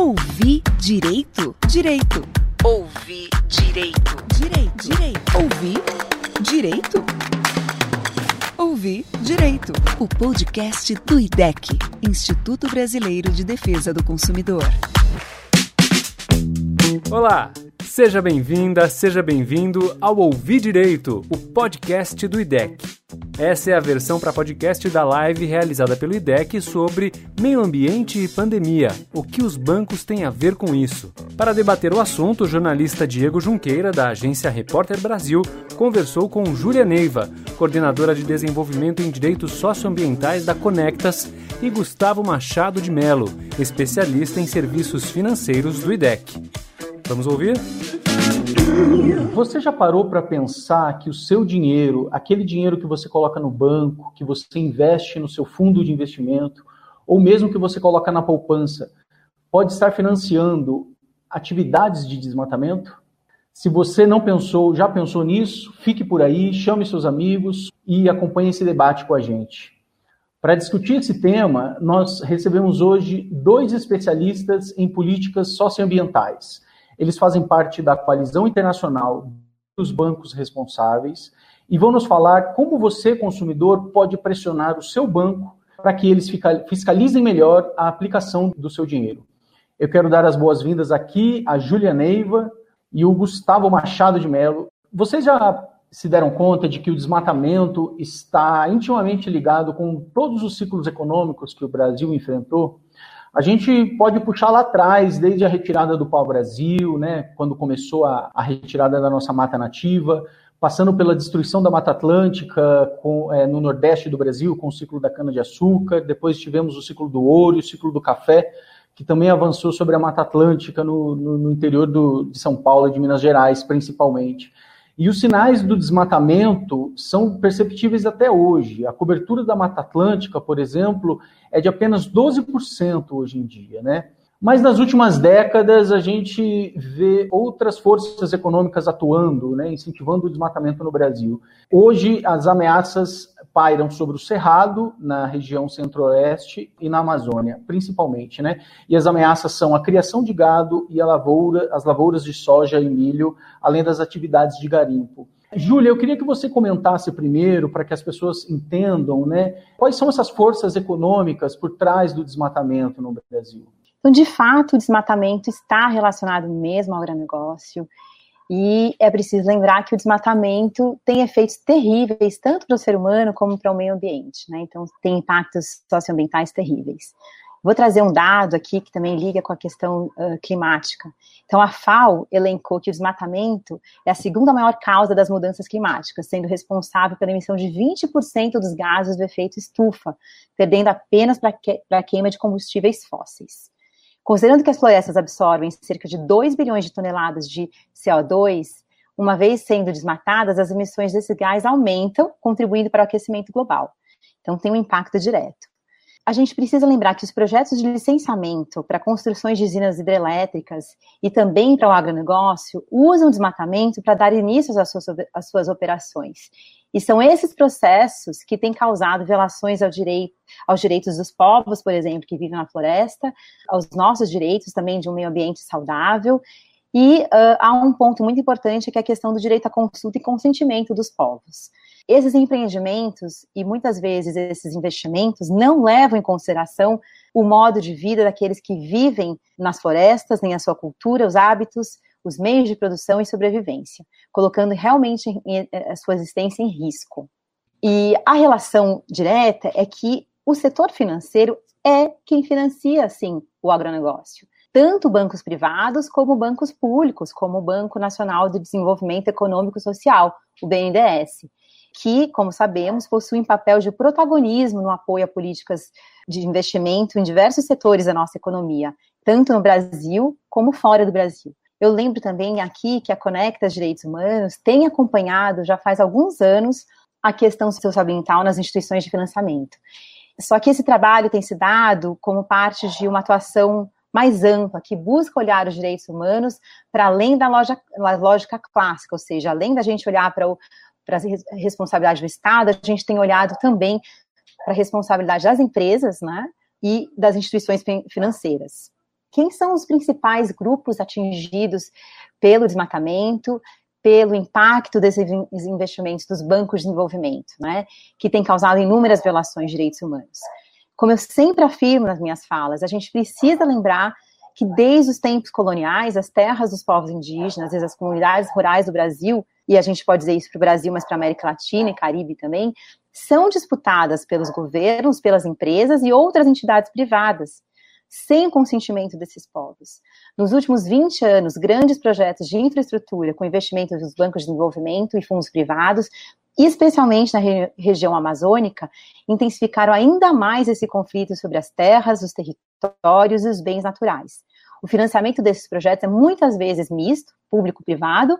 Ouvir direito? Direito. Ouvir direito? Direito. Direito. Ouvir direito? Ouvir direito. O podcast do IDEC, Instituto Brasileiro de Defesa do Consumidor. Olá, seja bem-vinda, seja bem-vindo ao Ouvir Direito, o podcast do IDEC. Essa é a versão para podcast da live realizada pelo IDEC sobre meio ambiente e pandemia. O que os bancos têm a ver com isso? Para debater o assunto, o jornalista Diego Junqueira, da agência Repórter Brasil, conversou com Júlia Neiva, coordenadora de desenvolvimento em direitos socioambientais da Conectas, e Gustavo Machado de Melo, especialista em serviços financeiros do IDEC. Vamos ouvir? Você já parou para pensar que o seu dinheiro, aquele dinheiro que você coloca no banco, que você investe no seu fundo de investimento, ou mesmo que você coloca na poupança, pode estar financiando atividades de desmatamento? Se você não pensou, já pensou nisso, fique por aí, chame seus amigos e acompanhe esse debate com a gente. Para discutir esse tema, nós recebemos hoje dois especialistas em políticas socioambientais. Eles fazem parte da coalizão internacional dos bancos responsáveis e vão nos falar como você, consumidor, pode pressionar o seu banco para que eles fiscalizem melhor a aplicação do seu dinheiro. Eu quero dar as boas-vindas aqui a Júlia Neiva e o Gustavo Machado de Mello. Vocês já se deram conta de que o desmatamento está intimamente ligado com todos os ciclos econômicos que o Brasil enfrentou? A gente pode puxar lá atrás, desde a retirada do pau-brasil, né, quando começou a, a, retirada da nossa mata nativa, passando pela destruição da Mata Atlântica com, é, no nordeste do Brasil, com o ciclo da cana-de-açúcar, depois tivemos o ciclo do ouro e o ciclo do café, que também avançou sobre a Mata Atlântica no, no, no interior do, de São Paulo e de Minas Gerais, principalmente. E os sinais do desmatamento são perceptíveis até hoje. A cobertura da Mata Atlântica, por exemplo, é de apenas 12% hoje em dia, né? Mas nas últimas décadas a gente vê outras forças econômicas atuando, né, incentivando o desmatamento no Brasil. Hoje as ameaças pairam sobre o Cerrado, na região centro-oeste e na Amazônia, principalmente, né? E as ameaças são a criação de gado e a lavoura, as lavouras de soja e milho, além das atividades de garimpo. Júlia, eu queria que você comentasse primeiro, para que as pessoas entendam, né, quais são essas forças econômicas por trás do desmatamento no Brasil. Então, de fato, o desmatamento está relacionado mesmo ao agronegócio. E é preciso lembrar que o desmatamento tem efeitos terríveis, tanto para o ser humano como para o meio ambiente. Né? Então, tem impactos socioambientais terríveis. Vou trazer um dado aqui que também liga com a questão uh, climática. Então, a FAO elencou que o desmatamento é a segunda maior causa das mudanças climáticas, sendo responsável pela emissão de 20% dos gases do efeito estufa, perdendo apenas para a queima de combustíveis fósseis. Considerando que as florestas absorvem cerca de 2 bilhões de toneladas de CO2, uma vez sendo desmatadas, as emissões desse gás aumentam, contribuindo para o aquecimento global. Então, tem um impacto direto. A gente precisa lembrar que os projetos de licenciamento para construções de usinas hidrelétricas e também para o agronegócio usam desmatamento para dar início às suas, às suas operações. E são esses processos que têm causado violações ao direito, aos direitos dos povos, por exemplo, que vivem na floresta, aos nossos direitos também de um meio ambiente saudável. E uh, há um ponto muito importante que é a questão do direito à consulta e consentimento dos povos. Esses empreendimentos e muitas vezes esses investimentos não levam em consideração o modo de vida daqueles que vivem nas florestas, nem a sua cultura, os hábitos, os meios de produção e sobrevivência, colocando realmente a sua existência em risco. E a relação direta é que o setor financeiro é quem financia, sim, o agronegócio. Tanto bancos privados como bancos públicos, como o Banco Nacional de Desenvolvimento Econômico e Social, o BNDES, que, como sabemos, possuem papel de protagonismo no apoio a políticas de investimento em diversos setores da nossa economia, tanto no Brasil como fora do Brasil. Eu lembro também aqui que a Conecta Direitos Humanos tem acompanhado já faz alguns anos a questão socioambiental nas instituições de financiamento. Só que esse trabalho tem se dado como parte de uma atuação mais ampla, que busca olhar os direitos humanos para além da lógica, lógica clássica, ou seja, além da gente olhar para a responsabilidade do Estado, a gente tem olhado também para a responsabilidade das empresas né, e das instituições financeiras. Quem são os principais grupos atingidos pelo desmatamento, pelo impacto desses investimentos dos bancos de desenvolvimento, né, que tem causado inúmeras violações de direitos humanos. Como eu sempre afirmo nas minhas falas, a gente precisa lembrar que desde os tempos coloniais, as terras dos povos indígenas, as comunidades rurais do Brasil, e a gente pode dizer isso para o Brasil, mas para a América Latina e Caribe também, são disputadas pelos governos, pelas empresas e outras entidades privadas, sem o consentimento desses povos. Nos últimos 20 anos, grandes projetos de infraestrutura com investimentos dos bancos de desenvolvimento e fundos privados, especialmente na re região amazônica, intensificaram ainda mais esse conflito sobre as terras, os territórios e os bens naturais. O financiamento desses projetos é muitas vezes misto, público-privado,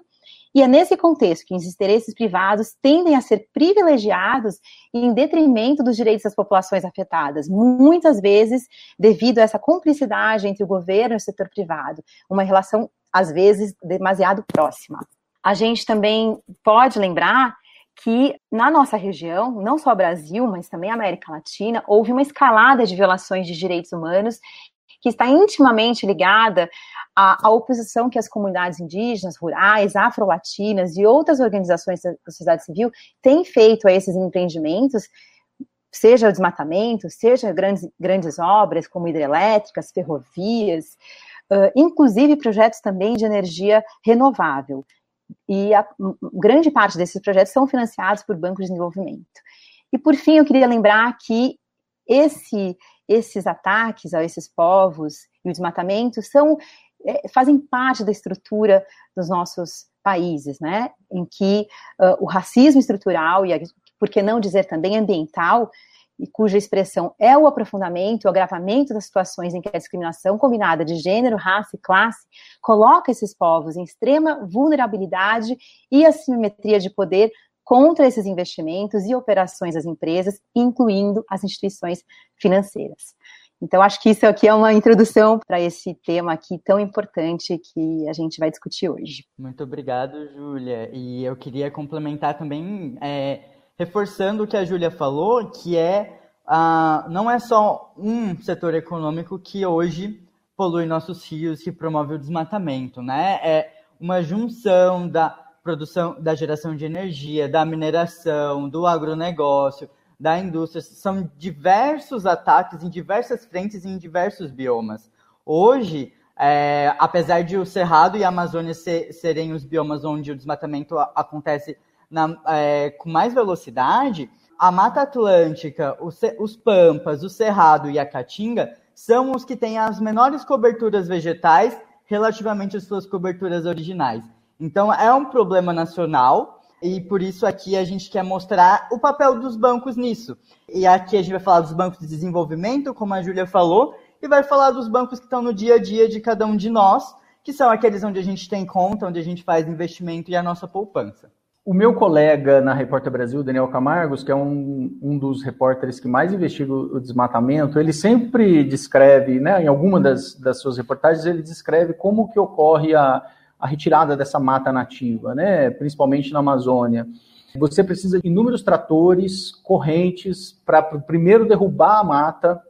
e é nesse contexto que os interesses privados tendem a ser privilegiados em detrimento dos direitos das populações afetadas, muitas vezes devido a essa cumplicidade entre o governo e o setor privado, uma relação, às vezes, demasiado próxima. A gente também pode lembrar que na nossa região, não só Brasil, mas também América Latina, houve uma escalada de violações de direitos humanos que está intimamente ligada à, à oposição que as comunidades indígenas, rurais, afro-latinas e outras organizações da sociedade civil têm feito a esses empreendimentos, seja o desmatamento, seja grandes, grandes obras como hidrelétricas, ferrovias, uh, inclusive projetos também de energia renovável. E a grande parte desses projetos são financiados por bancos de desenvolvimento. E por fim, eu queria lembrar que esse esses ataques a esses povos e o desmatamento são é, fazem parte da estrutura dos nossos países, né? Em que uh, o racismo estrutural e, por que não dizer também ambiental, e cuja expressão é o aprofundamento, o agravamento das situações em que a discriminação combinada de gênero, raça e classe coloca esses povos em extrema vulnerabilidade e assimetria de poder contra esses investimentos e operações das empresas, incluindo as instituições financeiras. Então, acho que isso aqui é uma introdução para esse tema aqui tão importante que a gente vai discutir hoje. Muito obrigado, Júlia. E eu queria complementar também, é, reforçando o que a Júlia falou, que é ah, não é só um setor econômico que hoje polui nossos rios, que promove o desmatamento, né? É uma junção da produção, da geração de energia, da mineração, do agronegócio, da indústria. São diversos ataques em diversas frentes e em diversos biomas. Hoje, é, apesar de o Cerrado e a Amazônia ser, serem os biomas onde o desmatamento acontece na, é, com mais velocidade, a Mata Atlântica, os, os Pampas, o Cerrado e a Caatinga são os que têm as menores coberturas vegetais relativamente às suas coberturas originais. Então, é um problema nacional e por isso aqui a gente quer mostrar o papel dos bancos nisso. E aqui a gente vai falar dos bancos de desenvolvimento, como a Júlia falou, e vai falar dos bancos que estão no dia a dia de cada um de nós, que são aqueles onde a gente tem conta, onde a gente faz investimento e a nossa poupança. O meu colega na Repórter Brasil, Daniel Camargos, que é um, um dos repórteres que mais investiga o desmatamento, ele sempre descreve, né, em alguma das, das suas reportagens, ele descreve como que ocorre a, a retirada dessa mata nativa, né, principalmente na Amazônia. Você precisa de inúmeros tratores, correntes, para primeiro derrubar a mata,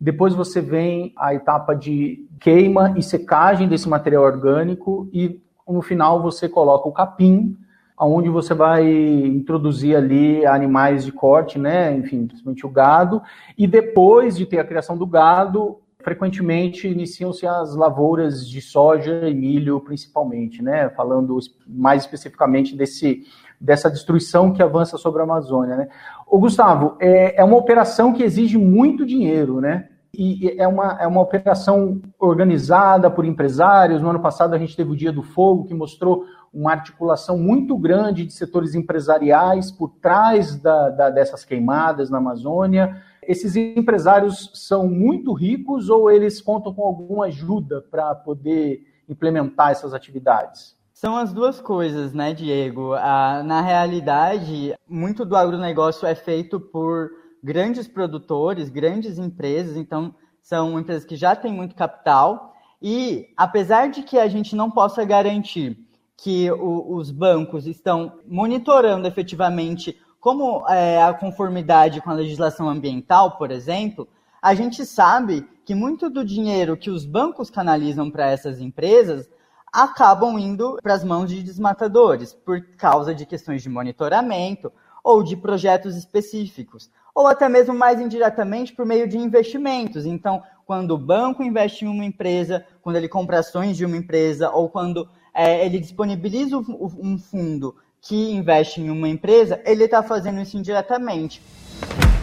depois você vem a etapa de queima e secagem desse material orgânico e no final você coloca o capim, onde você vai introduzir ali animais de corte, né, enfim, principalmente o gado, e depois de ter a criação do gado, frequentemente iniciam-se as lavouras de soja e milho, principalmente, né? Falando mais especificamente desse, dessa destruição que avança sobre a Amazônia, né? O Gustavo, é, é uma operação que exige muito dinheiro, né? E é uma, é uma operação organizada por empresários. No ano passado a gente teve o Dia do Fogo, que mostrou uma articulação muito grande de setores empresariais por trás da, da, dessas queimadas na Amazônia esses empresários são muito ricos ou eles contam com alguma ajuda para poder implementar essas atividades? São as duas coisas, né, Diego? Ah, na realidade, muito do agronegócio é feito por grandes produtores, grandes empresas, então são empresas que já têm muito capital. E apesar de que a gente não possa garantir que o, os bancos estão monitorando efetivamente como é, a conformidade com a legislação ambiental, por exemplo, a gente sabe que muito do dinheiro que os bancos canalizam para essas empresas acabam indo para as mãos de desmatadores, por causa de questões de monitoramento ou de projetos específicos, ou até mesmo mais indiretamente por meio de investimentos. Então, quando o banco investe em uma empresa, quando ele compra ações de uma empresa, ou quando é, ele disponibiliza um fundo que investe em uma empresa, ele está fazendo isso indiretamente.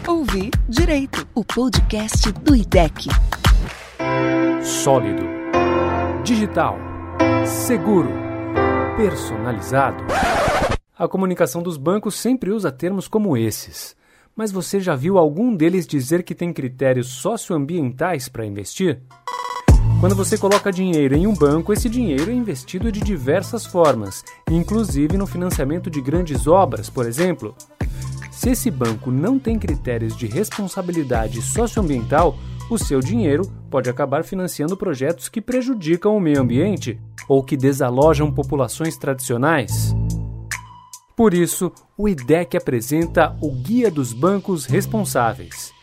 Ouvir Direito, o podcast do IDEC. Sólido, digital, seguro, personalizado. A comunicação dos bancos sempre usa termos como esses. Mas você já viu algum deles dizer que tem critérios socioambientais para investir? Quando você coloca dinheiro em um banco, esse dinheiro é investido de diversas formas, inclusive no financiamento de grandes obras, por exemplo. Se esse banco não tem critérios de responsabilidade socioambiental, o seu dinheiro pode acabar financiando projetos que prejudicam o meio ambiente ou que desalojam populações tradicionais. Por isso, o IDEC apresenta o Guia dos Bancos Responsáveis.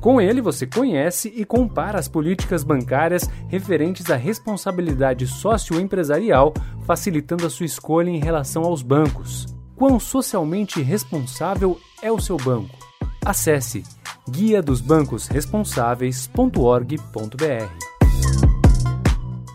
Com ele, você conhece e compara as políticas bancárias referentes à responsabilidade socioempresarial, facilitando a sua escolha em relação aos bancos. Quão socialmente responsável é o seu banco? Acesse guia dos bancos responsáveis.org.br.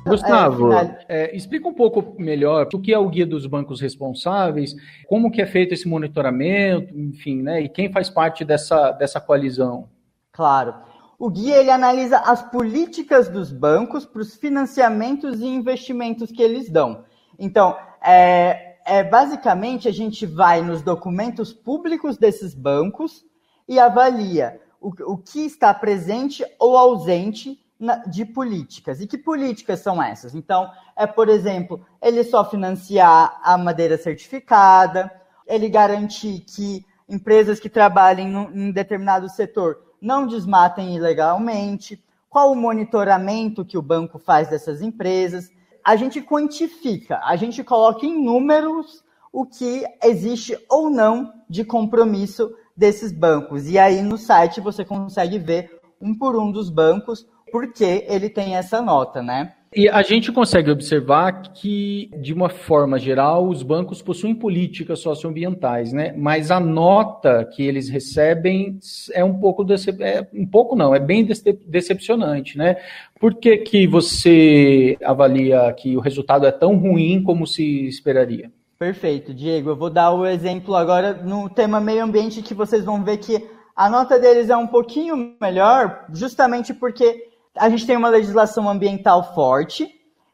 Gustavo, é, é, explica um pouco melhor o que é o guia dos bancos responsáveis, como que é feito esse monitoramento, enfim, né, e quem faz parte dessa, dessa coalizão. Claro. O guia ele analisa as políticas dos bancos para os financiamentos e investimentos que eles dão. Então, é, é, basicamente a gente vai nos documentos públicos desses bancos e avalia o, o que está presente ou ausente na, de políticas. E que políticas são essas? Então, é, por exemplo, ele só financiar a madeira certificada, ele garantir que empresas que trabalhem em determinado setor não desmatem ilegalmente, qual o monitoramento que o banco faz dessas empresas. A gente quantifica, a gente coloca em números o que existe ou não de compromisso desses bancos. E aí no site você consegue ver um por um dos bancos porque ele tem essa nota, né? E a gente consegue observar que, de uma forma geral, os bancos possuem políticas socioambientais, né? Mas a nota que eles recebem é um pouco decep... é, um pouco não, é bem decepcionante, né? Por que, que você avalia que o resultado é tão ruim como se esperaria? Perfeito, Diego. Eu vou dar o exemplo agora no tema meio ambiente que vocês vão ver que a nota deles é um pouquinho melhor, justamente porque a gente tem uma legislação ambiental forte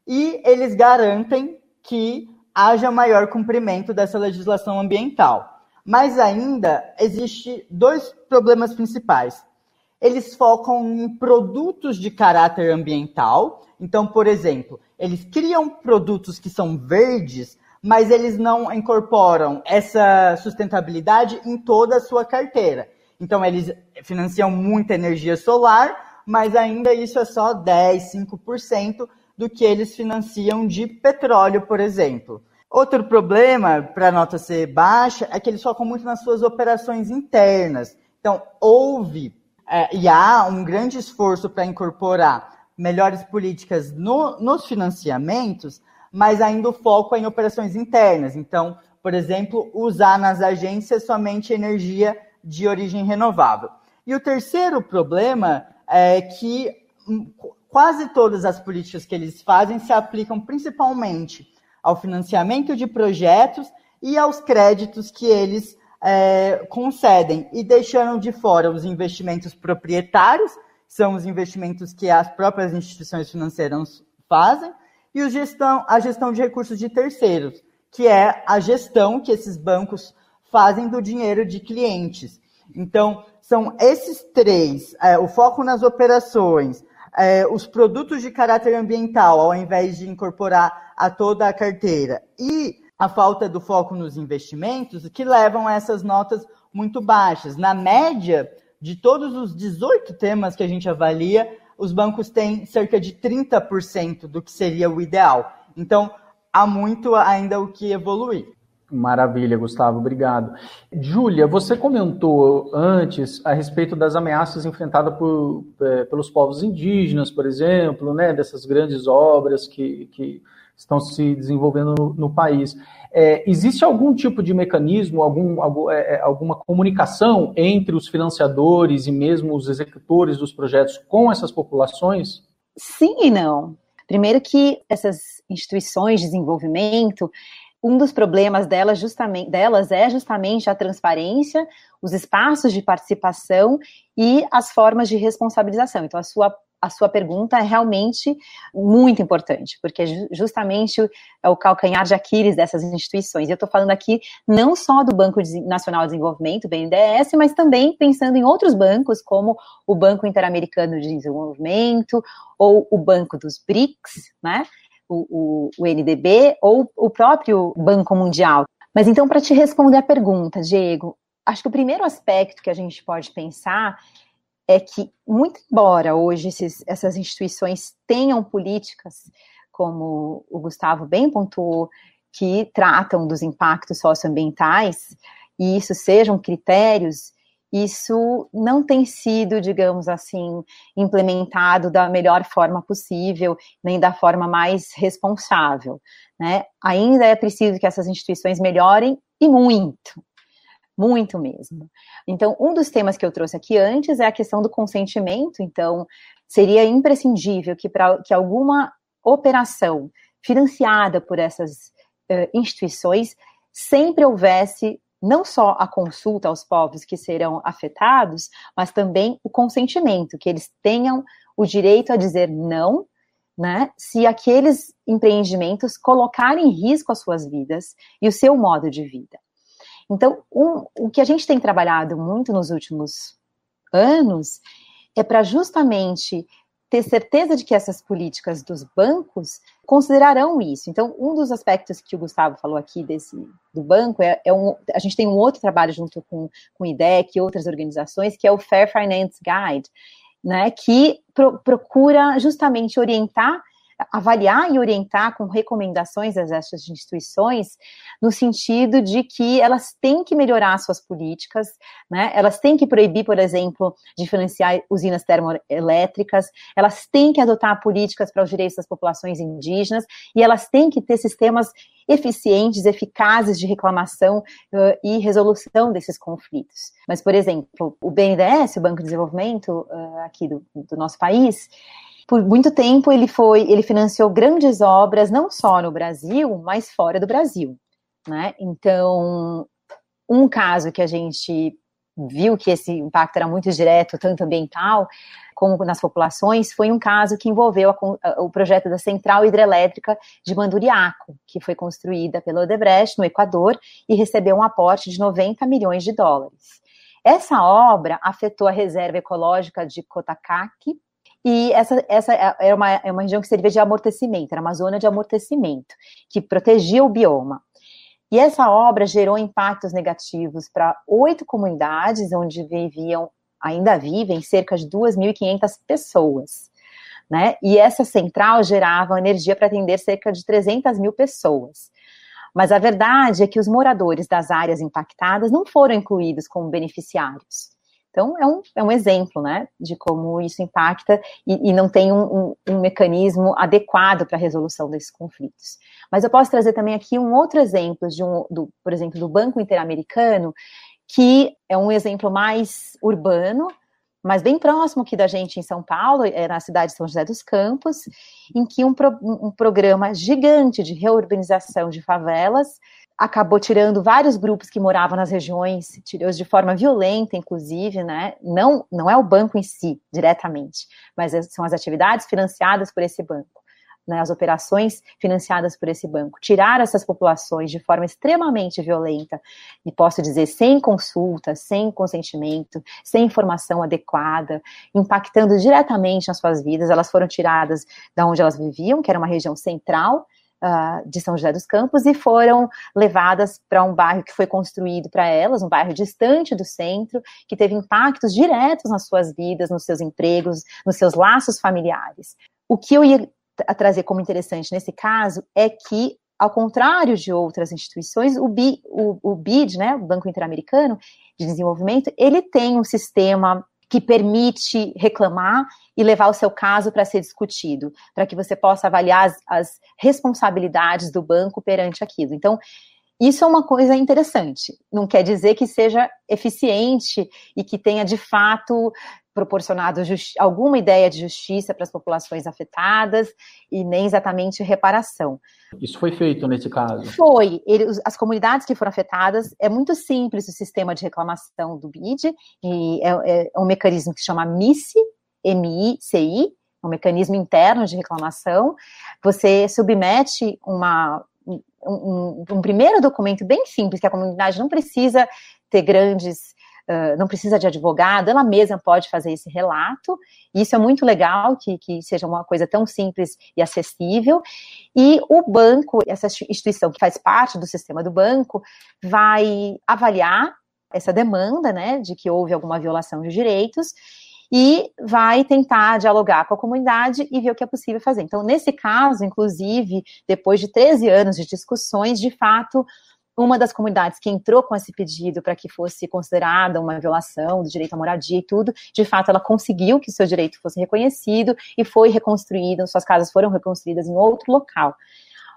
e eles garantem que haja maior cumprimento dessa legislação ambiental. Mas ainda existe dois problemas principais. Eles focam em produtos de caráter ambiental. Então, por exemplo, eles criam produtos que são verdes, mas eles não incorporam essa sustentabilidade em toda a sua carteira. Então, eles financiam muita energia solar, mas ainda isso é só 10, 5% do que eles financiam de petróleo, por exemplo. Outro problema para a nota ser baixa é que eles focam muito nas suas operações internas. Então, houve é, e há um grande esforço para incorporar melhores políticas no, nos financiamentos, mas ainda o foco é em operações internas. Então, por exemplo, usar nas agências somente energia de origem renovável. E o terceiro problema é que hum, quase todas as políticas que eles fazem se aplicam principalmente ao financiamento de projetos e aos créditos que eles é, concedem, e deixando de fora os investimentos proprietários, são os investimentos que as próprias instituições financeiras fazem, e gestão, a gestão de recursos de terceiros, que é a gestão que esses bancos fazem do dinheiro de clientes. Então, são esses três: é, o foco nas operações, é, os produtos de caráter ambiental, ao invés de incorporar a toda a carteira, e a falta do foco nos investimentos, que levam a essas notas muito baixas. Na média, de todos os 18 temas que a gente avalia, os bancos têm cerca de 30% do que seria o ideal. Então, há muito ainda o que evoluir. Maravilha, Gustavo, obrigado. Júlia, você comentou antes a respeito das ameaças enfrentadas por, é, pelos povos indígenas, por exemplo, né, dessas grandes obras que, que estão se desenvolvendo no, no país. É, existe algum tipo de mecanismo, algum, algum, é, é, alguma comunicação entre os financiadores e mesmo os executores dos projetos com essas populações? Sim e não. Primeiro que essas instituições de desenvolvimento, um dos problemas delas, justamente, delas é justamente a transparência, os espaços de participação e as formas de responsabilização. Então, a sua, a sua pergunta é realmente muito importante, porque é justamente é o calcanhar de Aquiles dessas instituições. E eu estou falando aqui não só do Banco Nacional de Desenvolvimento, BNDES, mas também pensando em outros bancos, como o Banco Interamericano de Desenvolvimento, ou o Banco dos BRICS, né? O, o, NDB ou o próprio Banco Mundial. Mas então, para te responder a pergunta, Diego, acho que o primeiro aspecto que a gente pode pensar é que, muito embora hoje esses, essas instituições tenham políticas, como o Gustavo bem pontuou, que tratam dos impactos socioambientais, e isso sejam critérios isso não tem sido, digamos assim, implementado da melhor forma possível, nem da forma mais responsável. Né? Ainda é preciso que essas instituições melhorem e muito, muito mesmo. Então, um dos temas que eu trouxe aqui antes é a questão do consentimento. Então, seria imprescindível que para que alguma operação financiada por essas uh, instituições sempre houvesse não só a consulta aos povos que serão afetados, mas também o consentimento, que eles tenham o direito a dizer não, né, se aqueles empreendimentos colocarem em risco as suas vidas e o seu modo de vida. Então, um, o que a gente tem trabalhado muito nos últimos anos é para justamente ter certeza de que essas políticas dos bancos considerarão isso. Então, um dos aspectos que o Gustavo falou aqui desse do banco é, é um, a gente tem um outro trabalho junto com, com o IDEC e outras organizações, que é o Fair Finance Guide, né, que pro, procura justamente orientar avaliar e orientar com recomendações essas instituições, no sentido de que elas têm que melhorar suas políticas, né? elas têm que proibir, por exemplo, de financiar usinas termoelétricas, elas têm que adotar políticas para os direitos das populações indígenas e elas têm que ter sistemas eficientes, eficazes de reclamação uh, e resolução desses conflitos. Mas, por exemplo, o BNDES, o Banco de Desenvolvimento uh, aqui do, do nosso país, por muito tempo ele foi, ele financiou grandes obras não só no Brasil, mas fora do Brasil, né? Então, um caso que a gente viu que esse impacto era muito direto, tanto ambiental como nas populações, foi um caso que envolveu a, o projeto da Central Hidrelétrica de Manduriaco, que foi construída pela Odebrecht no Equador e recebeu um aporte de 90 milhões de dólares. Essa obra afetou a reserva ecológica de Cotacaque, e essa, essa é, é uma, é uma região que servia de amortecimento, era uma zona de amortecimento, que protegia o bioma. E essa obra gerou impactos negativos para oito comunidades, onde viviam, ainda vivem, cerca de 2.500 pessoas. Né? E essa central gerava energia para atender cerca de 300 mil pessoas. Mas a verdade é que os moradores das áreas impactadas não foram incluídos como beneficiários. Então, é um, é um exemplo, né, de como isso impacta e, e não tem um, um, um mecanismo adequado para a resolução desses conflitos. Mas eu posso trazer também aqui um outro exemplo, de um, do, por exemplo, do Banco Interamericano, que é um exemplo mais urbano, mas bem próximo aqui da gente em São Paulo, é na cidade de São José dos Campos, em que um, pro, um programa gigante de reurbanização de favelas acabou tirando vários grupos que moravam nas regiões, tirou de forma violenta, inclusive, né? Não, não é o banco em si, diretamente, mas é, são as atividades financiadas por esse banco, né? As operações financiadas por esse banco. Tirar essas populações de forma extremamente violenta, e posso dizer, sem consulta, sem consentimento, sem informação adequada, impactando diretamente nas suas vidas. Elas foram tiradas da onde elas viviam, que era uma região central, uh, de São José dos Campos e foram levadas para um bairro que foi construído para elas, um bairro distante do centro, que teve impactos diretos nas suas vidas, nos seus empregos, nos seus laços familiares. O que eu ia trazer como interessante nesse caso é que ao contrário de outras instituições, o, BI, o, o BID, né, o Banco Interamericano de Desenvolvimento, ele tem um sistema que permite reclamar e levar o seu caso para ser discutido, para que você possa avaliar as, as, responsabilidades do banco perante aquilo. Então, isso é uma coisa interessante. Não quer dizer que seja eficiente e que tenha de fato proporcionado alguma ideia de justiça para as populações afetadas e nem exatamente reparação. Isso foi feito nesse caso? Foi. Ele, as comunidades que foram afetadas, é muito simples o sistema de reclamação do BID, e é, é um mecanismo que se chama MICI, M-I-C-I, um mecanismo interno de reclamação. Você submete uma, um, um, primeiro documento bem simples, que a comunidade não precisa ter grandes Não precisa de advogado, ela mesma pode fazer esse relato. Isso é muito legal que, que seja uma coisa tão simples e acessível. E o banco, essa instituição que faz parte do sistema do banco, vai avaliar essa demanda, né, de que houve alguma violação de direitos e vai tentar dialogar com a comunidade e ver o que é possível fazer. Então, nesse caso, inclusive, depois de 13 anos de discussões, de fato, uma das comunidades que entrou com esse pedido para que fosse considerada uma violação do direito à moradia e tudo, de fato ela conseguiu que seu direito fosse reconhecido e foi reconstruída, suas casas foram reconstruídas em outro local.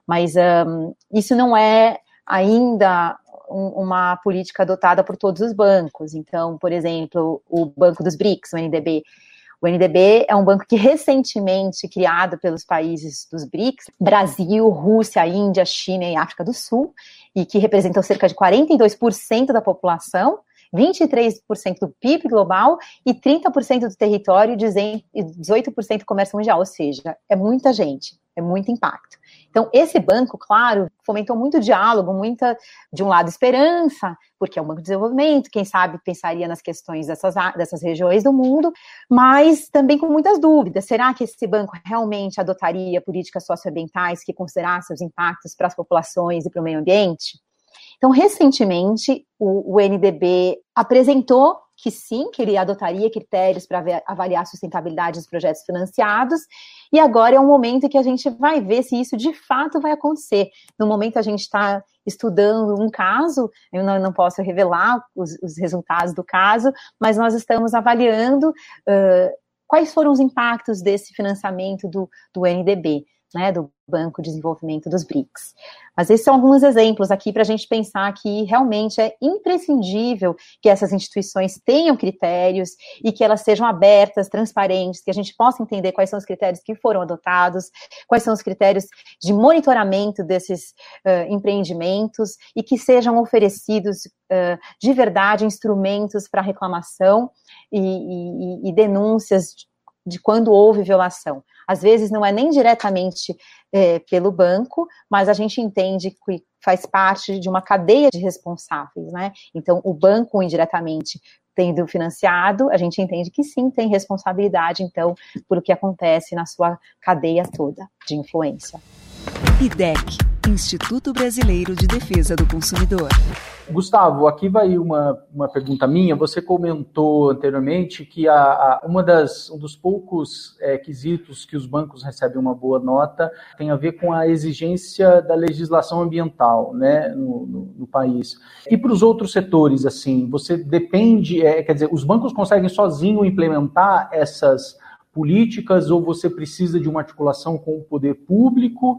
Mas um, isso não é ainda um, uma política adotada por todos os bancos. Então, por exemplo, o Banco dos BRICS, o NDB, o NDB é um banco que recentemente criado pelos países dos BRICS, Brasil, Rússia, Índia, China e África do Sul, e que representam cerca de 42% da população, 23% do PIB global e 30% do território e 18% do comércio mundial, ou seja, é muita gente, é muito impacto. Então, esse banco, claro, fomentou muito diálogo, muita, de um lado, esperança, porque é um banco de desenvolvimento, quem sabe pensaria nas questões dessas, dessas regiões do mundo, mas também com muitas dúvidas. Será que esse banco realmente adotaria políticas socioambientais que considerassem os impactos para as populações e para o meio ambiente? Então, recentemente, o, o NDB apresentou que sim, que ele adotaria critérios para avaliar a sustentabilidade dos projetos financiados, e agora é um momento que a gente vai ver se isso de fato vai acontecer. No momento a gente está estudando um caso, eu não, não posso revelar os, os, resultados do caso, mas nós estamos avaliando uh, quais foram os impactos desse financiamento do, do NDB né, do Banco de Desenvolvimento dos BRICS. Mas esses são alguns exemplos aqui para a gente pensar que realmente é imprescindível que essas instituições tenham critérios e que elas sejam abertas, transparentes, que a gente possa entender quais são os critérios que foram adotados, quais são os critérios de monitoramento desses uh, empreendimentos e que sejam oferecidos uh, de verdade instrumentos para reclamação e, e, e denúncias de quando houve violação. Às vezes não é nem diretamente é, pelo banco, mas a gente entende que faz parte de uma cadeia de responsáveis, né? Então, o banco indiretamente tendo financiado, a gente entende que sim, tem responsabilidade, então, por o que acontece na sua cadeia toda de influência. IDEC, Instituto Brasileiro de Defesa do Consumidor. Gustavo, aqui vai uma, uma pergunta minha. Você comentou anteriormente que a, a uma das, um dos poucos é, quesitos que os bancos recebem uma boa nota tem a ver com a exigência da legislação ambiental né, no, no, no país. E para os outros setores, assim, você depende, é, quer dizer, os bancos conseguem sozinhos implementar essas políticas ou você precisa de uma articulação com o poder público?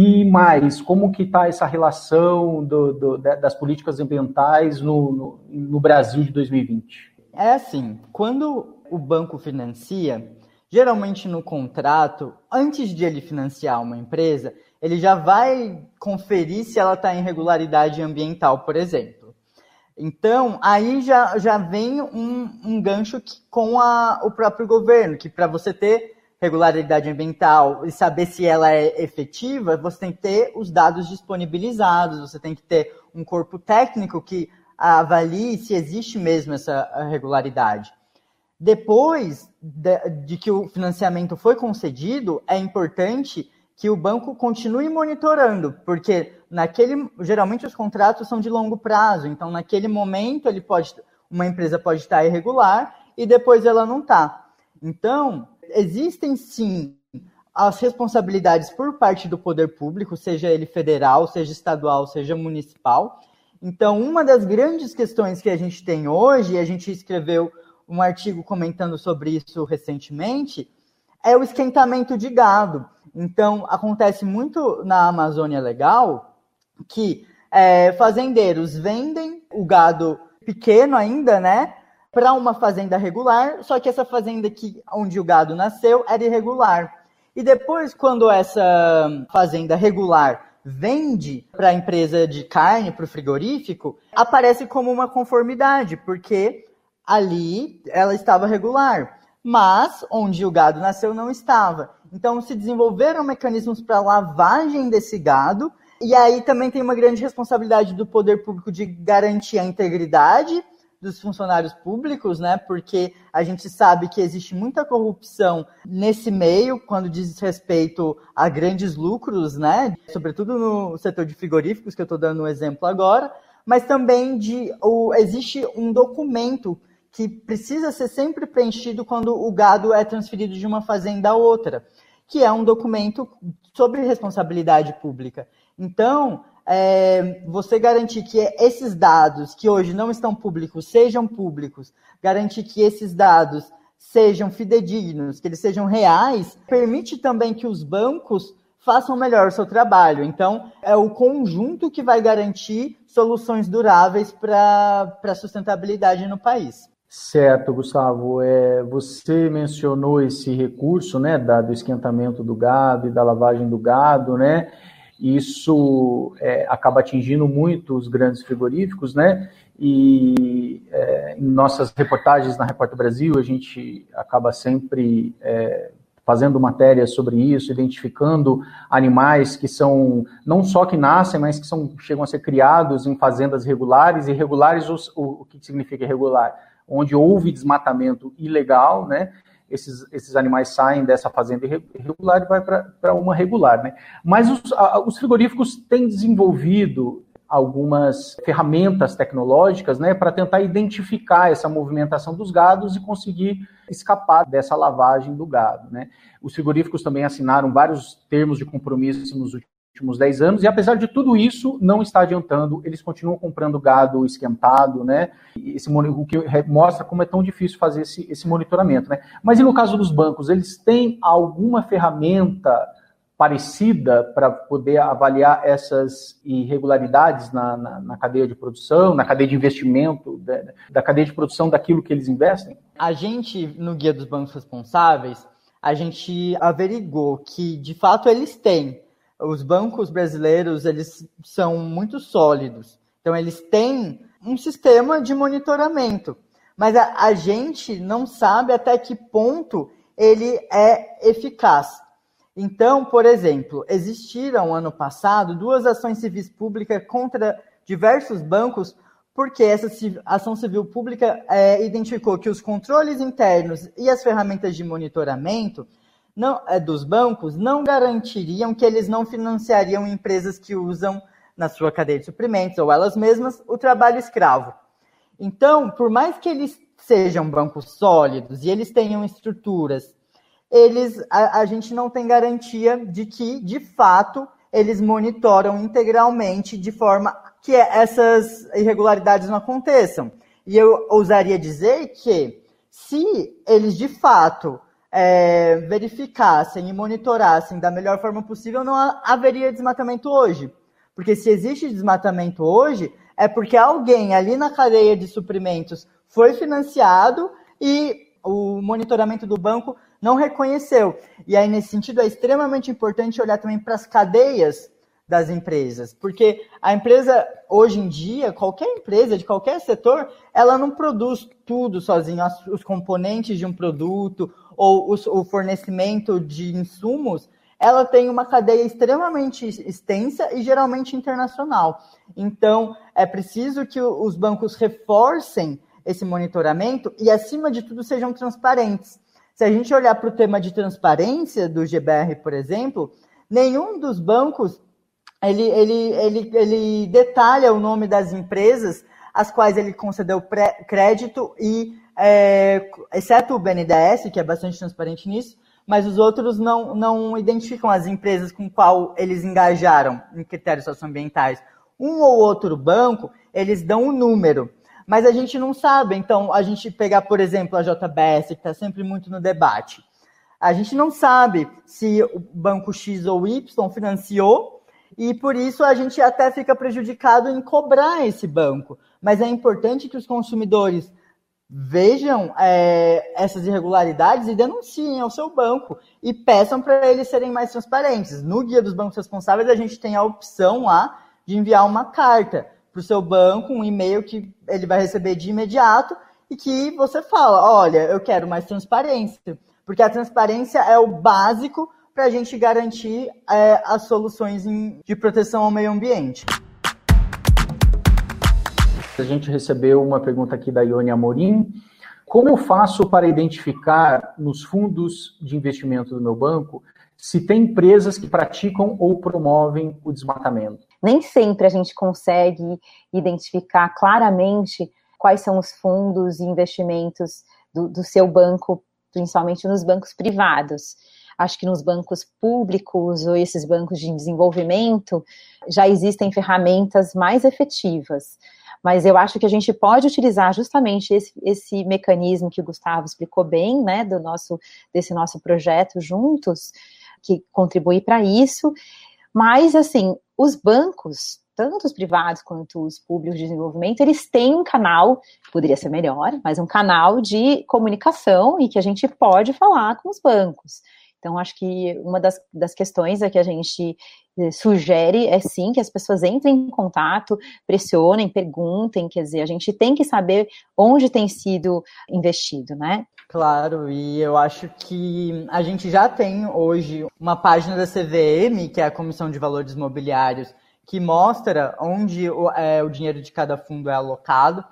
E mais, como que está essa relação do, do, das políticas ambientais no, no, no Brasil de 2020? É assim, quando o banco financia, geralmente no contrato, antes de ele financiar uma empresa, ele já vai conferir se ela está em regularidade ambiental, por exemplo. Então, aí já, já vem um, um gancho que, com a, o próprio governo, que para você ter regularidade ambiental e saber se ela é efetiva, você tem que ter os dados disponibilizados, você tem que ter um corpo técnico que avalie se existe mesmo essa regularidade. Depois de, de que o financiamento foi concedido, é importante que o banco continue monitorando, porque naquele geralmente os contratos são de longo prazo, então naquele momento ele pode uma empresa pode estar irregular e depois ela não está. Então, existem sim as responsabilidades por parte do poder público, seja ele federal, seja estadual, seja municipal. Então, uma das grandes questões que a gente tem hoje, e a gente escreveu um artigo comentando sobre isso recentemente, é o esquentamento de gado. Então, acontece muito na Amazônia Legal que é, fazendeiros vendem o gado pequeno ainda, né? Para uma fazenda regular, só que essa fazenda que, onde o gado nasceu era irregular. E depois, quando essa fazenda regular vende para a empresa de carne, para o frigorífico, aparece como uma conformidade, porque ali ela estava regular, mas onde o gado nasceu não estava. Então se desenvolveram mecanismos para lavagem desse gado, e aí também tem uma grande responsabilidade do poder público de garantir a integridade dos funcionários públicos, né? Porque a gente sabe que existe muita corrupção nesse meio quando diz respeito a grandes lucros, né? Sobretudo no setor de frigoríficos, que eu estou dando um exemplo agora, mas também de o, existe um documento que precisa ser sempre preenchido quando o gado é transferido de uma fazenda a outra, que é um documento sobre responsabilidade pública. Então, é, você garantir que esses dados que hoje não estão públicos sejam públicos, garantir que esses dados sejam fidedignos, que eles sejam reais, permite também que os bancos façam melhor o seu trabalho. Então, é o conjunto que vai garantir soluções duráveis para a sustentabilidade no país. Certo, Gustavo. É, você mencionou esse recurso né, da, do esquentamento do gado e da lavagem do gado, né? Isso é, acaba atingindo muito os grandes frigoríficos, né? E é, em nossas reportagens na Repórter Brasil, a gente acaba sempre é, fazendo matérias sobre isso, identificando animais que são não só que nascem, mas que são, chegam a ser criados em fazendas regulares. Irregulares, o, o que significa irregular? Onde houve desmatamento ilegal, né? Esses, esses animais saem dessa fazenda irregular e vai para uma regular. Né? Mas os, a, os frigoríficos têm desenvolvido algumas ferramentas tecnológicas né, para tentar identificar essa movimentação dos gados e conseguir escapar dessa lavagem do gado. Né? Os frigoríficos também assinaram vários termos de compromisso nos últimos últimos 10 anos, e apesar de tudo isso, não está adiantando, eles continuam comprando gado esquentado, né? Esse, o que mostra como é tão difícil fazer esse, esse monitoramento, né? Mas e no caso dos bancos, eles têm alguma ferramenta parecida para poder avaliar essas irregularidades na, na, na, cadeia de produção, na cadeia de investimento, da, da cadeia de produção daquilo que eles investem? A gente, no Guia dos Bancos Responsáveis, a gente averigou que, de fato, eles têm os bancos brasileiros eles são muito sólidos. Então eles têm um sistema de monitoramento, mas a, a gente não sabe até que ponto ele é eficaz. Então, por exemplo, existiram ano passado duas ações civis públicas contra diversos bancos porque essa ação civil pública é, identificou que os controles internos e as ferramentas de monitoramento não, é, dos bancos não garantiriam que eles não financiariam empresas que usam na sua cadeia de suprimentos ou elas mesmas o trabalho escravo. Então, por mais que eles sejam bancos sólidos e eles tenham estruturas, eles a, a gente não tem garantia de que, de fato, eles monitoram integralmente de forma que essas irregularidades não aconteçam. E eu ousaria dizer que se eles de fato é, verificassem e monitorassem da melhor forma possível, não haveria desmatamento hoje. Porque se existe desmatamento hoje, é porque alguém ali na cadeia de suprimentos foi financiado e o monitoramento do banco não reconheceu. E aí, nesse sentido, é extremamente importante olhar também para as cadeias das empresas, porque a empresa hoje em dia, qualquer empresa de qualquer setor, ela não produz tudo sozinha, os componentes de um produto ou o fornecimento de insumos, ela tem uma cadeia extremamente extensa e geralmente internacional. Então, é preciso que os bancos reforcem esse monitoramento e, acima de tudo, sejam transparentes. Se a gente olhar para o tema de transparência do GBR, por exemplo, nenhum dos bancos ele, ele, ele, ele detalha o nome das empresas às quais ele concedeu crédito e, é, exceto o BNDES, que é bastante transparente nisso, mas os outros não, não identificam as empresas com qual eles engajaram em critérios socioambientais. Um ou outro banco, eles dão um número, mas a gente não sabe. Então, a gente pegar, por exemplo, a JBS, que está sempre muito no debate. A gente não sabe se o banco X ou Y financiou e por isso a gente até fica prejudicado em cobrar esse banco. Mas é importante que os consumidores vejam é, essas irregularidades e denunciem ao seu banco e peçam para eles serem mais transparentes. No Guia dos Bancos Responsáveis, a gente tem a opção lá de enviar uma carta para o seu banco, um e-mail que ele vai receber de imediato e que você fala: olha, eu quero mais transparência, porque a transparência é o básico para a gente garantir é, as soluções em, de proteção ao meio ambiente. A gente recebeu uma pergunta aqui da Ione Amorim. Como eu faço para identificar nos fundos de investimento do meu banco se tem empresas que praticam ou promovem o desmatamento? Nem sempre a gente consegue identificar claramente quais são os fundos e investimentos do, do seu banco, principalmente nos bancos privados. Acho que nos bancos públicos ou esses bancos de desenvolvimento já existem ferramentas mais efetivas mas eu acho que a gente pode utilizar justamente esse, esse mecanismo que o Gustavo explicou bem, né, do nosso, desse nosso projeto juntos, que contribui para isso. Mas, assim, os bancos, tanto os privados quanto os públicos de desenvolvimento, eles têm um canal, poderia ser melhor, mas um canal de comunicação e que a gente pode falar com os bancos. Então, acho que uma das, das questões é que a gente sugere é sim que as pessoas entrem em contato, pressionem, perguntem, quer dizer, a gente tem que saber onde tem sido investido, né? Claro, e eu acho que a gente já tem hoje uma página da CVM, que é a Comissão de Valores Mobiliários, que mostra onde o, é, o dinheiro de cada fundo é alocado,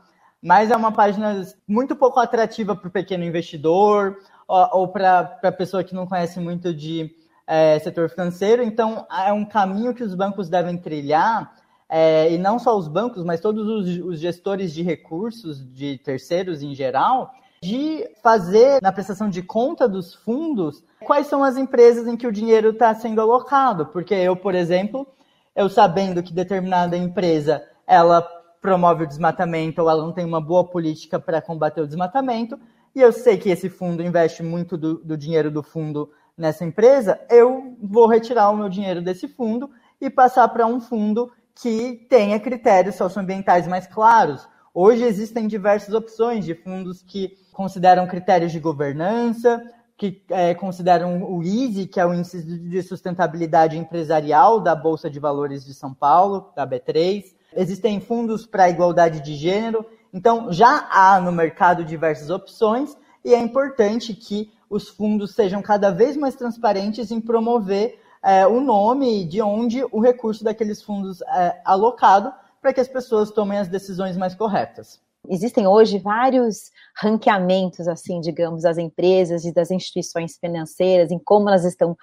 mas é uma página muito pouco atrativa para o pequeno investidor ou, ou para a pessoa que não conhece muito de é, setor financeiro. Então, é um caminho que os bancos devem trilhar, é, e não só os bancos, mas todos os, os gestores de recursos de terceiros em geral, de fazer na prestação de conta dos fundos quais são as empresas em que o dinheiro está sendo alocado. Porque eu, por exemplo, eu sabendo que determinada empresa ela promove o desmatamento ou ela não tem uma boa política para combater o desmatamento, e eu sei que esse fundo investe muito do, do dinheiro do fundo nessa empresa, eu vou retirar o meu dinheiro desse fundo e passar para um fundo que tenha critérios socioambientais mais claros. Hoje existem diversas opções de fundos que consideram critérios de governança, que é, consideram o ISE, que é o Índice de Sustentabilidade Empresarial da Bolsa de Valores de São Paulo, da B3. Existem fundos para igualdade de gênero. Então, já há no mercado diversas opções e é importante que os fundos sejam cada vez mais transparentes em promover é, o nome de onde o recurso daqueles fundos é alocado para que as pessoas tomem as decisões mais corretas. Existem hoje vários ranqueamentos, assim, digamos, das empresas e das instituições financeiras em como elas estão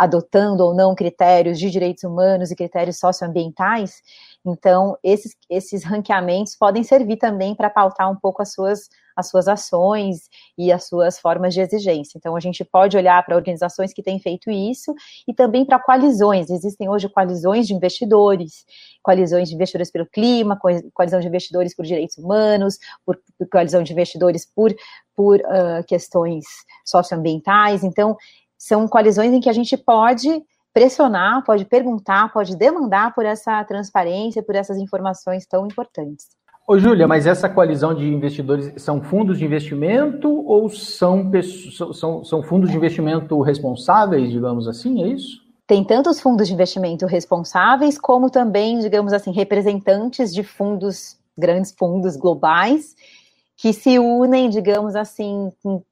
adotando ou não critérios de direitos humanos e critérios socioambientais. Então, esses, esses ranqueamentos podem servir também para pautar um pouco as suas as suas ações e as suas formas de exigência. Então, a gente pode olhar para organizações que têm feito isso e também para coalizões. Existem hoje coalizões de investidores, coalizões de investidores pelo clima, coalizão de investidores por direitos humanos, por, por coalizão de investidores por, por uh, questões socioambientais. Então, são coalizões em que a gente pode pressionar, pode perguntar, pode demandar por essa transparência, por essas informações tão importantes. Ô, Júlia, mas essa coalizão de investidores são fundos de investimento ou são, são, são fundos de investimento responsáveis, digamos assim, é isso? Tem tantos fundos de investimento responsáveis, como também, digamos assim, representantes de fundos, grandes fundos globais, que se unem, digamos assim, com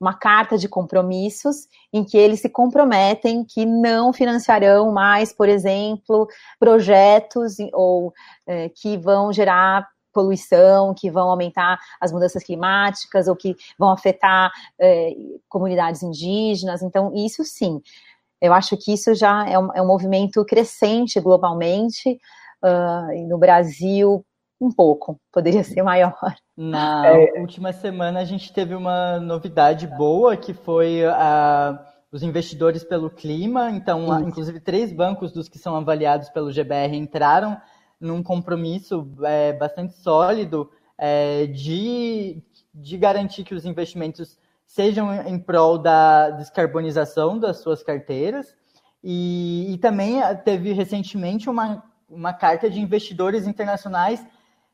uma carta de compromissos em que eles se comprometem que não financiarão mais, por exemplo, projetos ou é, que vão gerar poluição, que vão aumentar as mudanças climáticas ou que vão afetar é, comunidades indígenas. Então, isso sim, eu acho que isso já é um, é um movimento crescente globalmente. Uh, no Brasil, um pouco, poderia ser maior. Na é... última semana a gente teve uma novidade boa que foi a os investidores pelo clima. Então, inclusive, três bancos dos que são avaliados pelo GBR entraram num compromisso é, bastante sólido é, de, de garantir que os investimentos sejam em prol da descarbonização das suas carteiras. E, e também teve recentemente uma, uma carta de investidores internacionais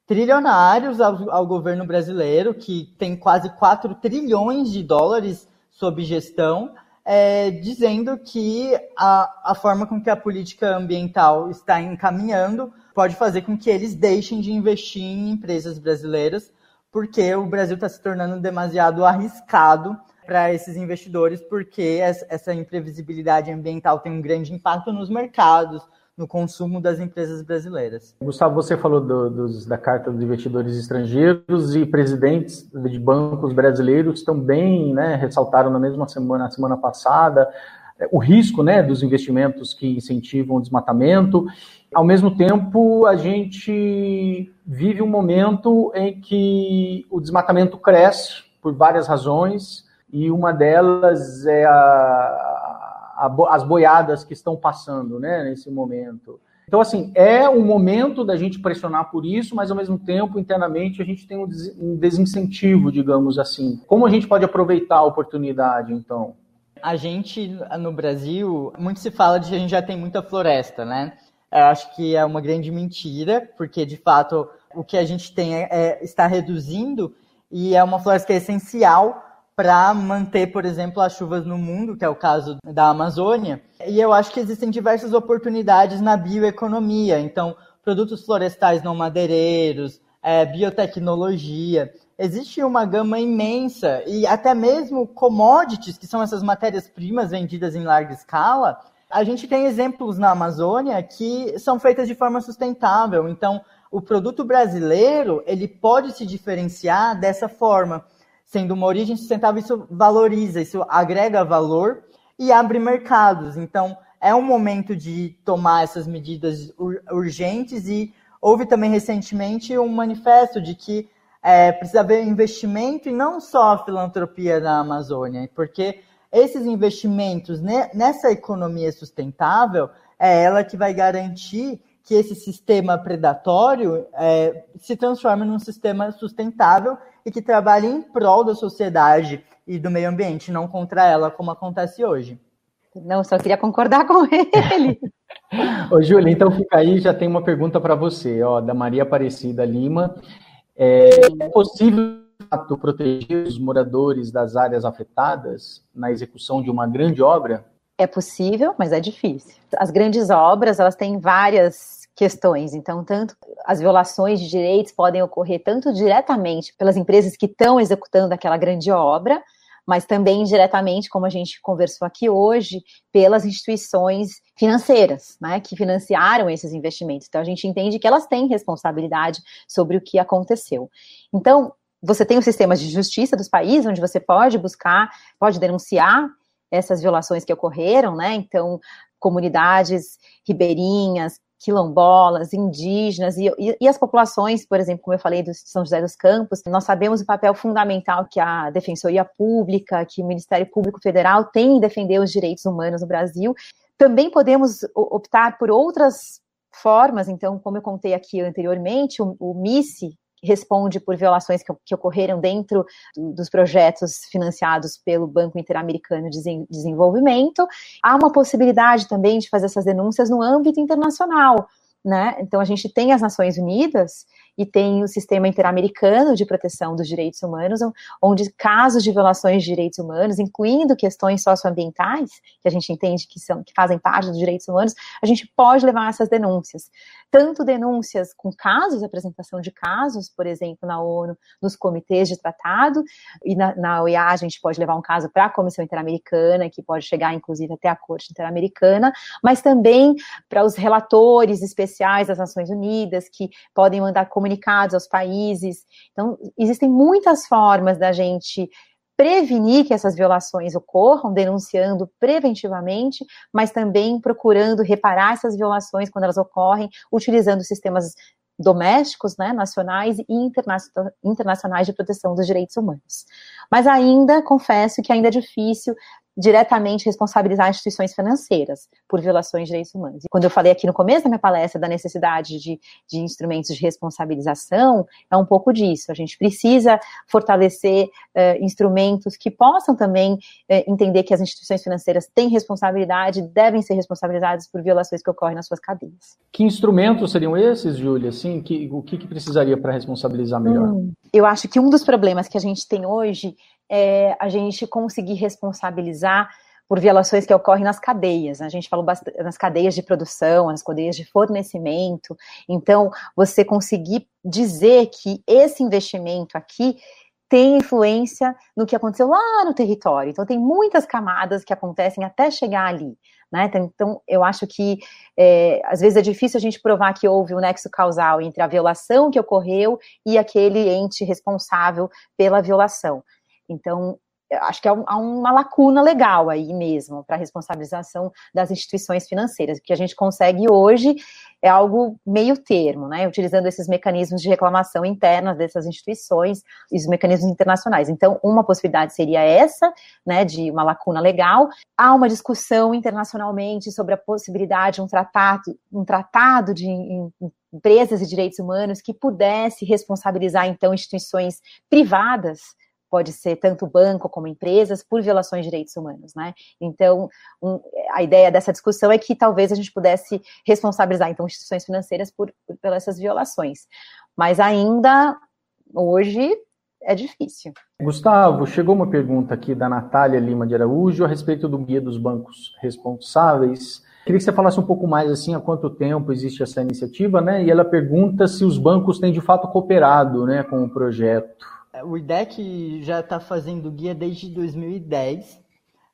trilionários ao, ao, governo brasileiro, que tem quase 4 trilhões de dólares sob gestão, é, dizendo que a, a forma com que a política ambiental está encaminhando pode fazer com que eles deixem de investir em empresas brasileiras, porque o Brasil está se tornando demasiado arriscado para esses investidores, porque essa imprevisibilidade ambiental tem um grande impacto nos mercados, no consumo das empresas brasileiras. Gustavo, você falou do, dos, da Carta dos Investidores Estrangeiros e presidentes de bancos brasileiros também né, ressaltaram na mesma semana, na semana passada, é, o risco né, dos investimentos que incentivam o desmatamento. Ao mesmo tempo, a gente vive um momento em que o desmatamento cresce por várias razões, e uma delas é a, as boiadas que estão passando né, nesse momento. Então, assim, é um momento da gente pressionar por isso, mas ao mesmo tempo, internamente, a gente tem um desincentivo, digamos assim. Como a gente pode aproveitar a oportunidade, então? A gente, no Brasil, muito se fala de que a gente já tem muita floresta, né? Eu acho que é uma grande mentira, porque, de fato, o que a gente tem é, é está reduzindo e é uma floresta que é essencial para manter, por exemplo, as chuvas no mundo, que é o caso da Amazônia. E eu acho que existem diversas oportunidades na bioeconomia. Então, produtos florestais não madeireiros, é, biotecnologia. Existe uma gama imensa e até mesmo commodities, que são essas matérias-primas vendidas em larga escala. A gente tem exemplos na Amazônia que são feitas de forma sustentável. Então, o produto brasileiro ele pode se diferenciar dessa forma sendo uma origem sustentável, isso valoriza, isso agrega valor e abre mercados. Então, é um momento de tomar essas medidas urgentes e houve também recentemente um manifesto de que é, precisa haver investimento e não só filantropia na Amazônia, porque esses investimentos nessa economia sustentável é ela que vai garantir que esse sistema predatório é, se transforme num sistema sustentável e que trabalhe em prol da sociedade e do meio ambiente, não contra ela, como acontece hoje. Não, só queria concordar com ele. Ô, Júlia, então fica aí, já tem uma pergunta para você, ó, da Maria Aparecida Lima. É, é possível proteger os moradores das áreas afetadas na execução de uma grande obra? É possível, mas é difícil. As grandes obras, elas têm várias questões. Então, tanto as violações de direitos podem ocorrer tanto diretamente pelas empresas que estão executando aquela grande obra, mas também indiretamente, como a gente conversou aqui hoje, pelas instituições financeiras, né, que financiaram esses investimentos. Então, a gente entende que elas têm responsabilidade sobre o que aconteceu. Então, você tem os sistemas de justiça dos países, onde você pode buscar, pode denunciar essas violações que ocorreram, né? Então, comunidades ribeirinhas, quilombolas, indígenas e, e, as populações, por exemplo, como eu falei do São José dos Campos, nós sabemos o papel fundamental que a Defensoria Pública, que o Ministério Público Federal tem em defender os direitos humanos no Brasil. Também podemos optar por outras formas, então, como eu contei aqui anteriormente, o, o MICE, responde por violações que, que ocorreram dentro dos projetos financiados pelo Banco Interamericano de Desenvolvimento. Há uma possibilidade também de fazer essas denúncias no âmbito internacional. Né? Então, a gente tem as Nações Unidas e tem o Sistema Interamericano de Proteção dos Direitos Humanos, onde casos de violações de direitos humanos, incluindo questões socioambientais, que a gente entende que, são, que fazem parte dos direitos humanos, a gente pode levar essas denúncias. Tanto denúncias com casos, apresentação de casos, por exemplo, na ONU, nos comitês de tratado, e na, na OEA a gente pode levar um caso para a Comissão Interamericana, que pode chegar, inclusive, até a Corte Interamericana, mas também para os relatores especiais das Nações Unidas, que podem mandar comunicados aos países. Então, existem muitas formas da gente prevenir que essas violações ocorram, denunciando preventivamente, mas também procurando reparar essas violações quando elas ocorrem, utilizando sistemas domésticos, né, nacionais e internacionais de proteção dos direitos humanos. Mas ainda, confesso que ainda é difícil diretamente responsabilizar instituições financeiras por violações de direitos humanos. E quando eu falei aqui no começo da minha palestra da necessidade de, de instrumentos de responsabilização, é um pouco disso. A gente precisa fortalecer uh, instrumentos que possam também uh, entender que as instituições financeiras têm responsabilidade, devem ser responsabilizadas por violações que ocorrem nas suas cadeias. Que instrumentos seriam esses, Júlia? Assim, que, o que, que precisaria para responsabilizar melhor? Hum, eu acho que um dos problemas que a gente tem hoje é a gente conseguir responsabilizar por violações que ocorrem nas cadeias. Né? A gente falou bastante, nas cadeias de produção, nas cadeias de fornecimento. Então, você conseguir dizer que esse investimento aqui tem influência no que aconteceu lá no território. Então, tem muitas camadas que acontecem até chegar ali. Né? Então, eu acho que é, às vezes é difícil a gente provar que houve um nexo causal entre a violação que ocorreu e aquele ente responsável pela violação. Então, acho que há uma lacuna legal aí mesmo para a responsabilização das instituições financeiras. O que a gente consegue hoje é algo meio termo, né? Utilizando esses mecanismos de reclamação interna dessas instituições e os mecanismos internacionais. Então, uma possibilidade seria essa, né, de uma lacuna legal. Há uma discussão internacionalmente sobre a possibilidade de um tratado, um tratado de empresas e direitos humanos que pudesse responsabilizar então instituições privadas pode ser tanto banco como empresas, por violações de direitos humanos, né? Então, um, a ideia dessa discussão é que talvez a gente pudesse responsabilizar, então, instituições financeiras por, por pelas essas violações. Mas ainda, hoje, é difícil. Gustavo, chegou uma pergunta aqui da Natália Lima de Araújo a respeito do guia dos bancos responsáveis. Queria que você falasse um pouco mais assim há quanto tempo existe essa iniciativa, né? E ela pergunta se os bancos têm de fato cooperado, né, com o projeto. O IDEC já está fazendo guia desde 2010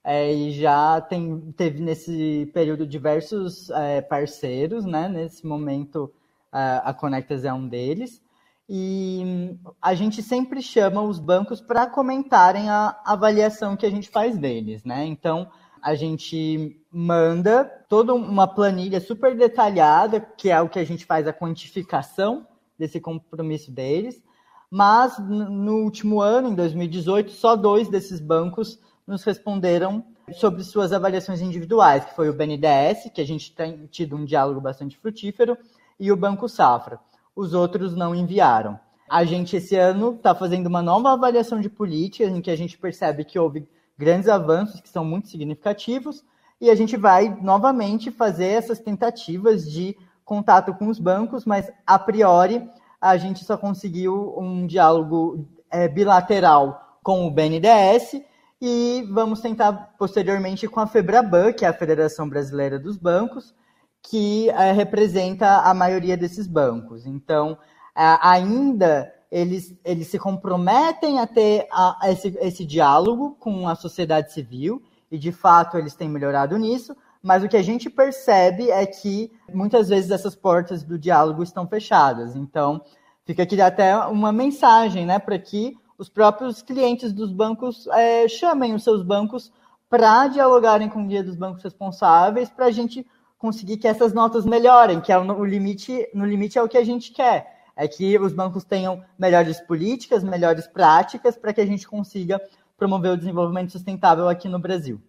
é, e já tem, teve nesse período diversos é, parceiros, né? Nesse momento a Conectas é um deles. E a gente sempre chama os bancos para comentarem a avaliação que a gente faz deles, né? Então, a gente manda toda uma planilha super detalhada, que é o que a gente faz a quantificação desse compromisso deles mas no último ano, em 2018, só dois desses bancos nos responderam sobre suas avaliações individuais, que foi o BNDES, que a gente tem tido um diálogo bastante frutífero, e o Banco Safra. Os outros não enviaram. A gente, esse ano, está fazendo uma nova avaliação de políticas, em que a gente percebe que houve grandes avanços que são muito significativos, e a gente vai novamente fazer essas tentativas de contato com os bancos, mas a priori a gente só conseguiu um diálogo é, bilateral com o BNDES e vamos tentar posteriormente com a FEBRABAN, que é a Federação Brasileira dos Bancos, que é, representa a maioria desses bancos. Então, é, ainda eles, eles se comprometem a ter a, esse, esse diálogo com a sociedade civil, e de fato eles têm melhorado nisso, mas o que a gente percebe é que muitas vezes essas portas do diálogo estão fechadas. Então, fica aqui até uma mensagem, né, para que os próprios clientes dos bancos é, chamem os seus bancos para dialogarem com o guia dos bancos responsáveis, para a gente conseguir que essas notas melhorem, que é o limite, no limite é o que a gente quer, é que os bancos tenham melhores políticas, melhores práticas, para que a gente consiga promover o desenvolvimento sustentável aqui no Brasil.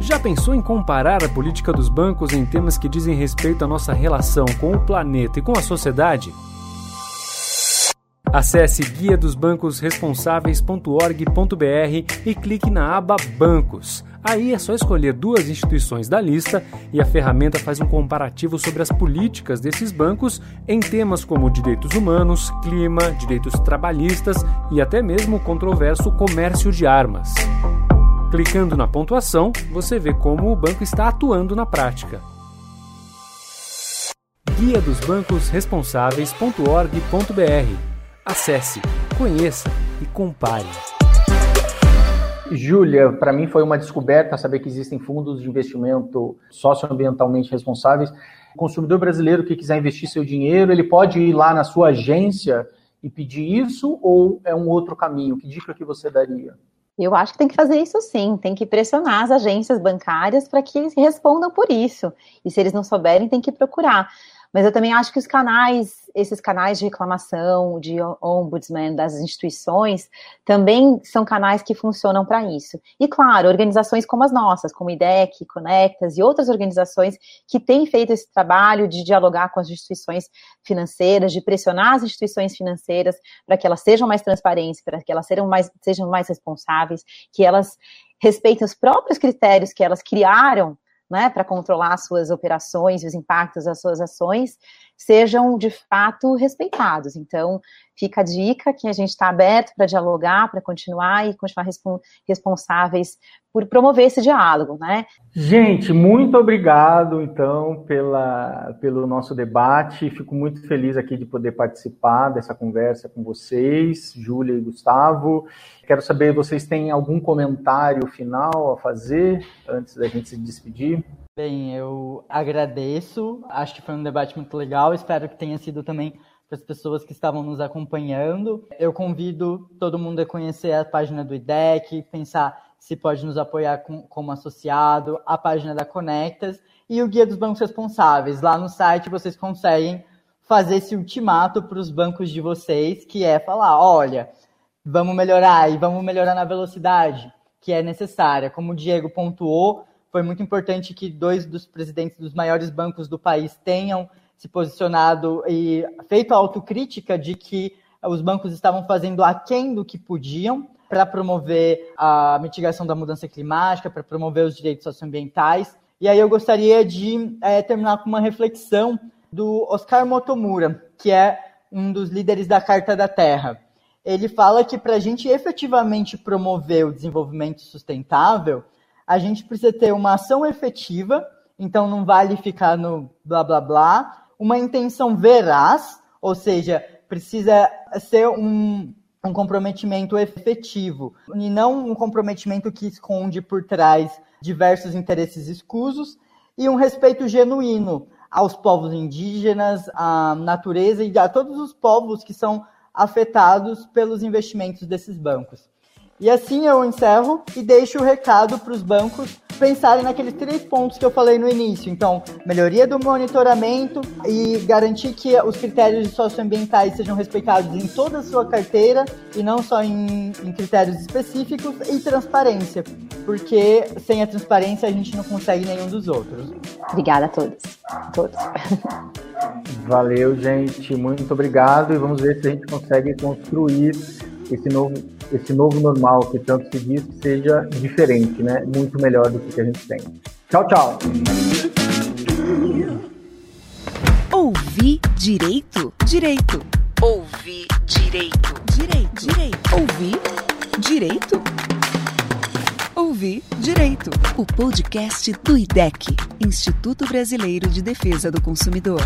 Já pensou em comparar a política dos bancos em temas que dizem respeito à nossa relação com o planeta e com a sociedade? Acesse guia dos bancos responsáveis.org.br e clique na aba Bancos. Aí é só escolher duas instituições da lista e a ferramenta faz um comparativo sobre as políticas desses bancos em temas como direitos humanos, clima, direitos trabalhistas e até mesmo o controverso comércio de armas. Clicando na pontuação, você vê como o banco está atuando na prática. Guia dos bancos responsáveis.org.br Acesse, conheça e compare. Júlia, para mim foi uma descoberta saber que existem fundos de investimento socioambientalmente responsáveis. O consumidor brasileiro que quiser investir seu dinheiro, ele pode ir lá na sua agência e pedir isso ou é um outro caminho? Que dica que você daria? Eu acho que tem que fazer isso sim, tem que pressionar as agências bancárias para que eles respondam por isso. E se eles não souberem, tem que procurar. Mas eu também acho que os canais esses canais de reclamação, de ombudsman das instituições, também são canais que funcionam para isso. E, claro, organizações como as nossas, como IDEC, Conectas e outras organizações que têm feito esse trabalho de dialogar com as instituições financeiras, de pressionar as instituições financeiras para que elas sejam mais transparentes, para que elas sejam mais, sejam mais responsáveis, que elas respeitem os próprios critérios que elas criaram né, para controlar suas operações os impactos das suas ações, sejam de fato respeitados. Então, fica a dica que a gente está aberto para dialogar, para continuar e continuar responsáveis por promover esse diálogo, né? Gente, muito obrigado, então, pela, pelo nosso debate. Fico muito feliz aqui de poder participar dessa conversa com vocês, Júlia e Gustavo. Quero saber, vocês têm algum comentário final a fazer antes da gente se despedir? Bem, eu agradeço. Acho que foi um debate muito legal. Espero que tenha sido também para as pessoas que estavam nos acompanhando. Eu convido todo mundo a conhecer a página do IDEC, pensar se pode nos apoiar com, como associado, a página da Conectas e o Guia dos Bancos Responsáveis. Lá no site vocês conseguem fazer esse ultimato para os bancos de vocês, que é falar, olha, vamos melhorar e vamos melhorar na velocidade que é necessária. Como o Diego pontuou, foi muito importante que dois dos presidentes dos maiores bancos do país tenham se posicionado e feito a autocrítica de que os bancos estavam fazendo aquém do que podiam para promover a mitigação da mudança climática, para promover os direitos socioambientais. E aí eu gostaria de é, terminar com uma reflexão do Oscar Motomura, que é um dos líderes da Carta da Terra. Ele fala que para a gente efetivamente promover o desenvolvimento sustentável, a gente precisa ter uma ação efetiva, então não vale ficar no blá blá blá, uma intenção veraz, ou seja, precisa ser um, um comprometimento efetivo e não um comprometimento que esconde por trás diversos interesses escusos e um respeito genuíno aos povos indígenas, à natureza e a todos os povos que são afetados pelos investimentos desses bancos. E assim eu encerro e deixo o recado para os bancos pensarem naqueles três pontos que eu falei no início. Então, melhoria do monitoramento e garantir que os critérios socioambientais sejam respeitados em toda a sua carteira e não só em, em critérios específicos e transparência, porque sem a transparência a gente não consegue nenhum dos outros. Obrigada a todos. todos. Valeu, gente. Muito obrigado e vamos ver se a gente consegue construir esse novo, esse novo normal que tanto se diz que seja diferente, né? Muito melhor do que a gente tem. Tchau, tchau. Ouvir direito? Direito. Ouvir direito. Direito. Direito. Ouvir direito? Ouvir Direito, o podcast do IDEC, Instituto Brasileiro de Defesa do Consumidor.